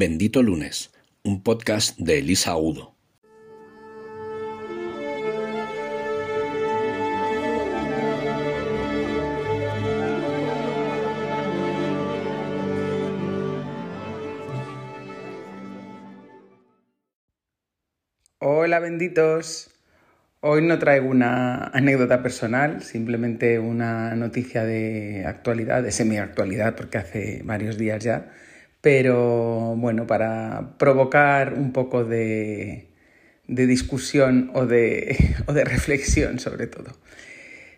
Bendito Lunes, un podcast de Elisa Udo. Hola benditos. Hoy no traigo una anécdota personal, simplemente una noticia de actualidad, de semi-actualidad, porque hace varios días ya, pero bueno, para provocar un poco de, discusión o de, o de reflexión sobre todo.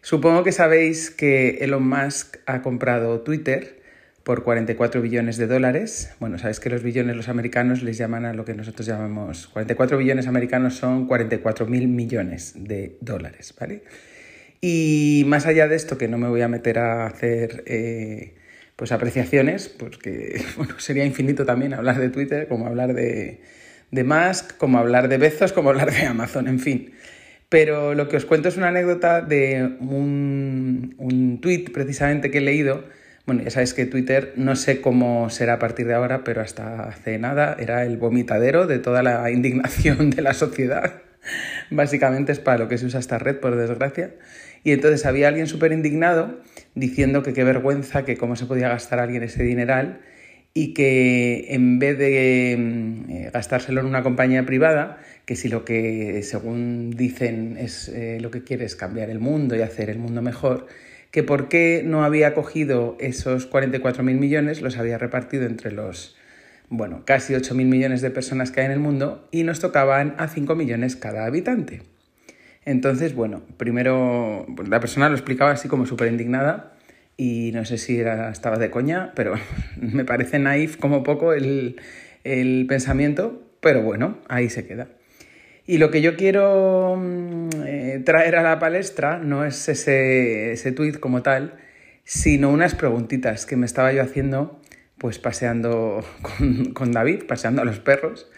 Supongo que sabéis que Elon Musk ha comprado Twitter por 44 billones de dólares. Bueno, sabéis que los billones los americanos les llaman a lo que nosotros llamamos 44 billones americanos son 44 mil millones de dólares, ¿vale? Y más allá de esto, que no me voy a meter a hacer eh, pues apreciaciones, porque bueno, sería infinito también hablar de Twitter, como hablar de, de Musk, como hablar de Bezos, como hablar de Amazon, en fin. Pero lo que os cuento es una anécdota de un, un tweet precisamente que he leído. Bueno, ya sabéis que Twitter no sé cómo será a partir de ahora, pero hasta hace nada era el vomitadero de toda la indignación de la sociedad. Básicamente es para lo que se usa esta red, por desgracia. Y entonces había alguien súper indignado diciendo que qué vergüenza, que cómo se podía gastar alguien ese dineral y que en vez de mm, eh, gastárselo en una compañía privada, que si lo que según dicen es eh, lo que quiere es cambiar el mundo y hacer el mundo mejor, que por qué no había cogido esos 44.000 millones, los había repartido entre los, bueno, casi 8.000 millones de personas que hay en el mundo y nos tocaban a 5 millones cada habitante. Entonces, bueno, primero la persona lo explicaba así como súper indignada y no sé si era, estaba de coña, pero me parece naif como poco el, pensamiento, pero bueno, ahí se queda. Y lo que yo quiero mm, eh, traer a la palestra no es ese, ese tuit como tal, sino unas preguntitas que me estaba yo haciendo pues paseando con, con David, paseando a los perros.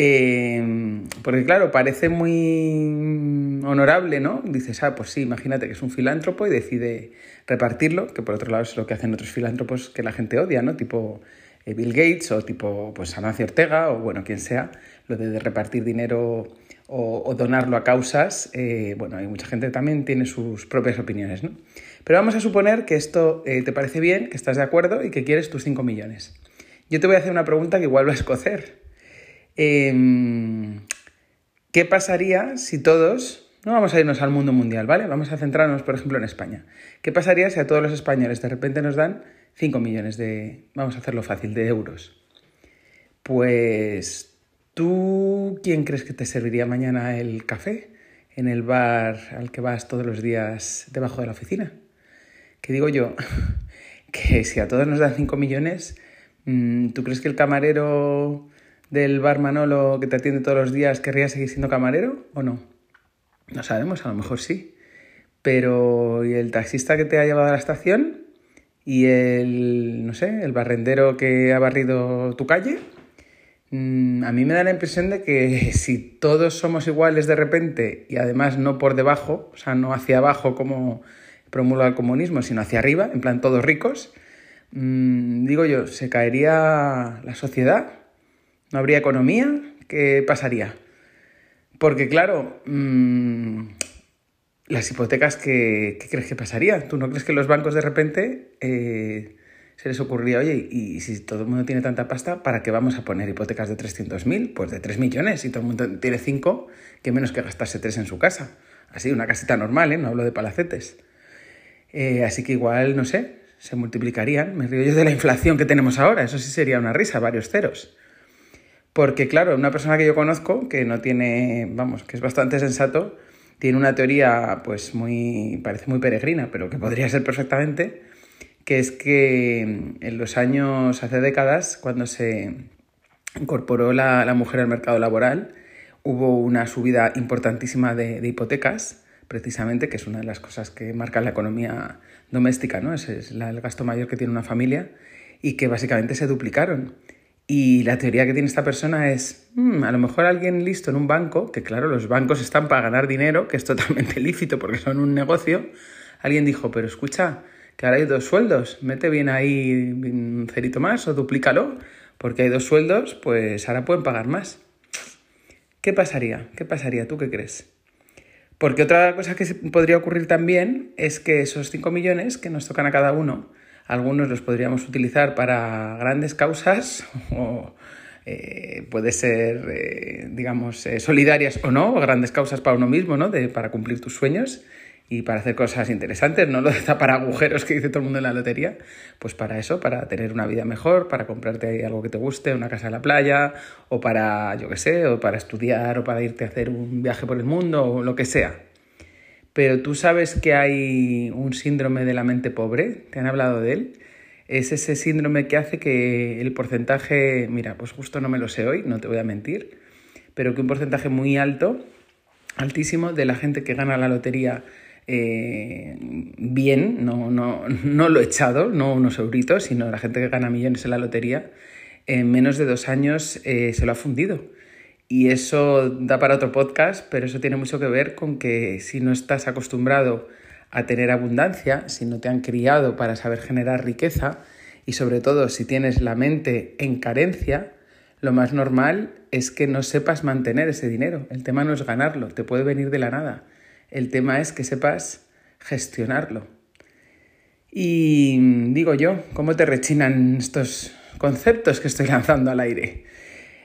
Eh, porque claro, parece muy honorable, ¿no? Dices, ah, pues sí, imagínate que es un filántropo y decide repartirlo, que por otro lado es lo que hacen otros filántropos que la gente odia, ¿no? Tipo eh, Bill Gates o tipo pues Ortega o bueno, quien sea, lo de repartir dinero o, donarlo a causas, eh, bueno, hay mucha gente también tiene sus propias opiniones, ¿no? Pero vamos a suponer que esto te parece bien, que estás de acuerdo y que quieres tus 5 millones. Yo te voy a hacer una pregunta que igual va a escocer. Em, ¿Qué pasaría si todos, no vamos a irnos al mundo mundial, ¿vale? Vamos a centrarnos, por ejemplo, en España. ¿Qué pasaría si a todos los españoles de repente nos dan 5 millones de, vamos a hacerlo fácil, de euros? Pues, ¿tú quién crees que te serviría mañana el café en el bar al que vas todos los días debajo de la oficina? ¿Qué digo yo? que si a todos nos dan 5 millones, mm, ¿tú crees que el camarero del bar Manolo que te atiende todos los días querría seguir siendo camarero o no? No sabemos, a lo mejor sí. Pero ¿y el taxista que te ha llevado a la estación? ¿Y el, no sé, el barrendero que ha barrido tu calle? Mm, a mí me da la impresión de que si todos somos iguales de repente y además no por debajo, o sea, no hacia abajo como promulga el comunismo, sino hacia arriba, en plan todos ricos, mm, digo yo, se caería la sociedad no habría economía, ¿qué pasaría? Porque claro, mm, las hipotecas, ¿qué, crees que pasaría? ¿Tú no crees que los bancos de repente eh, se les ocurría, oye, y si todo el mundo tiene tanta pasta, ¿para qué vamos a poner hipotecas de 300.000? Pues de 3 millones, si todo el mundo tiene 5, que menos que gastarse 3 en su casa. Así, una casita normal, ¿eh? no hablo de palacetes. Eh, así que igual, no sé, se multiplicarían. Me río yo de la inflación que tenemos ahora, eso sí sería una risa, varios ceros. Porque, claro, una persona que yo conozco, que no tiene, vamos, que es bastante sensato, tiene una teoría, pues muy, parece muy peregrina, pero que podría ser perfectamente, que es que en los años, hace décadas, cuando se incorporó la, mujer al mercado laboral, hubo una subida importantísima de, hipotecas, precisamente, que es una de las cosas que marca la economía doméstica, ¿no? Es el gasto mayor que tiene una familia, y que básicamente se duplicaron. Y la teoría que tiene esta persona es, hmm, a lo mejor alguien listo en un banco, que claro, los bancos están para ganar dinero, que es totalmente lícito porque son un negocio, alguien dijo, pero escucha, que ahora hay dos sueldos, mete bien ahí un cerito más o duplícalo, porque hay dos sueldos, pues ahora pueden pagar más. ¿Qué pasaría? ¿Qué pasaría? ¿Tú qué crees? Porque otra cosa que podría ocurrir también es que esos 5 millones que nos tocan a cada uno, algunos los podríamos utilizar para grandes causas o eh, puede ser, eh, digamos, eh, solidarias o no, grandes causas para uno mismo, ¿no? De, para cumplir tus sueños y para hacer cosas interesantes, no lo de tapar agujeros que dice todo el mundo en la lotería, pues para eso, para tener una vida mejor, para comprarte algo que te guste, una casa en la playa, o para, yo qué sé, o para estudiar, o para irte a hacer un viaje por el mundo, o lo que sea. Pero tú sabes que hay un síndrome de la mente pobre, ¿te han hablado de él? Es ese síndrome que hace que el porcentaje, mira, pues justo no me lo sé hoy, no te voy a mentir, pero que un porcentaje muy alto, altísimo, de la gente que gana la lotería eh, bien, no, no, no lo echado, no unos euritos, sino la gente que gana millones en la lotería, en menos de dos años eh, se lo ha fundido. Y eso da para otro podcast, pero eso tiene mucho que ver con que si no estás acostumbrado a tener abundancia, si no te han criado para saber generar riqueza y sobre todo si tienes la mente en carencia, lo más normal es que no sepas mantener ese dinero. El tema no es ganarlo, te puede venir de la nada. El tema es que sepas gestionarlo. Y digo yo, ¿cómo te rechinan estos conceptos que estoy lanzando al aire?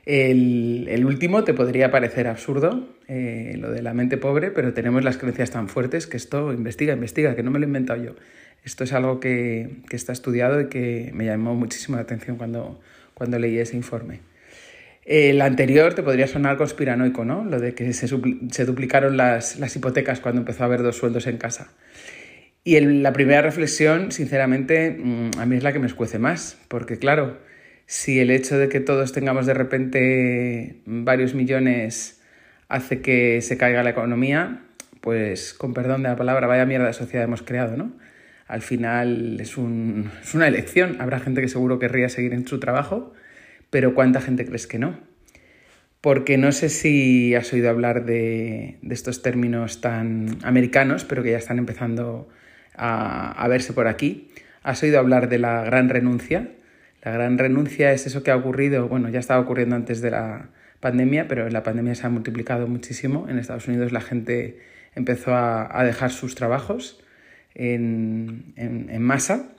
El, último te podría parecer absurdo, eh, lo de la mente pobre, pero tenemos las creencias tan fuertes que esto investiga, investiga, que no me lo he inventado yo. Esto es algo que, que está estudiado y que me llamó muchísimo la atención cuando, cuando leí ese informe. El anterior te podría sonar conspiranoico, ¿no? Lo de que se, duplicaron las, hipotecas cuando empezó a haber dos sueldos en casa. Y la primera reflexión, sinceramente, mm, a mí es la que me escuece más, porque claro, si el hecho de que todos tengamos de repente varios millones hace que se caiga la economía, pues con perdón de la palabra, vaya mierda de sociedad hemos creado, ¿no? Al final es, es una elección. Habrá gente que seguro querría seguir en su trabajo pero ¿cuánta gente crees que no? Porque no sé si has oído hablar de, estos términos tan americanos, pero que ya están empezando a, verse por aquí. ¿Has oído hablar de la gran renuncia? La gran renuncia es eso que ha ocurrido, bueno, ya estaba ocurriendo antes de la pandemia, pero la pandemia se ha multiplicado muchísimo. En Estados Unidos la gente empezó a, dejar sus trabajos en, en masa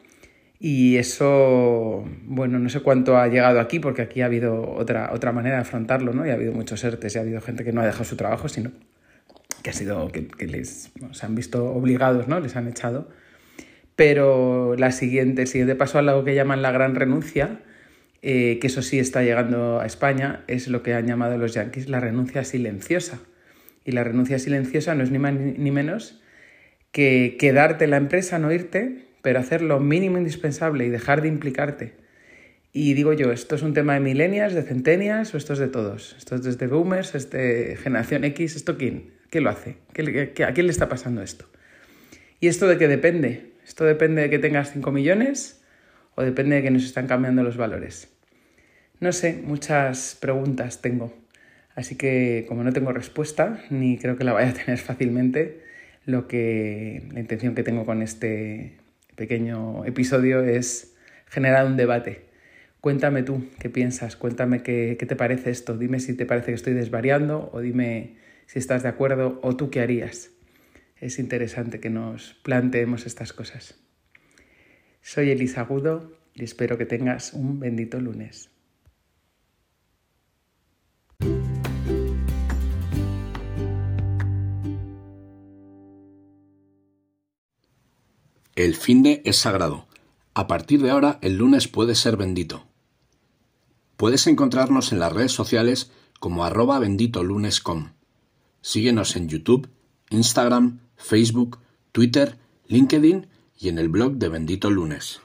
y eso, bueno, no sé cuánto ha llegado aquí, porque aquí ha habido otra, otra manera de afrontarlo, ¿no? Y ha habido muchos ERTES y ha habido gente que no ha dejado su trabajo, sino que ha sido, que, les se han visto obligados, ¿no? Les han echado. Pero la siguiente, el siguiente paso a lo que llaman la gran renuncia, eh, que eso sí está llegando a España, es lo que han llamado los yanquis la renuncia silenciosa. Y la renuncia silenciosa no es ni más ni menos que quedarte en la empresa, no irte, pero hacer lo mínimo indispensable y dejar de implicarte. Y digo yo, ¿esto es un tema de milenias, de centenias o esto es de todos? ¿Esto es desde boomers, este, generación X? ¿Esto quién? ¿Qué lo hace? ¿A quién le está pasando esto? ¿Y esto de qué depende? ¿Esto depende de que tengas 5 millones o depende de que nos están cambiando los valores? No sé, muchas preguntas tengo. Así que como no tengo respuesta, ni creo que la vaya a tener fácilmente, lo que la intención que tengo con este pequeño episodio es generar un debate. Cuéntame tú qué piensas, cuéntame qué, qué, te parece esto, dime si te parece que estoy desvariando o dime si estás de acuerdo o tú qué harías. Es interesante que nos planteemos estas cosas. Soy Elisa Agudo y espero que tengas un bendito lunes. El finde es sagrado. A partir de ahora, el lunes puede ser bendito. Puedes encontrarnos en las redes sociales como arroba benditolunes.com. Síguenos en YouTube, Instagram, Facebook, Twitter, LinkedIn y en el blog de Bendito Lunes.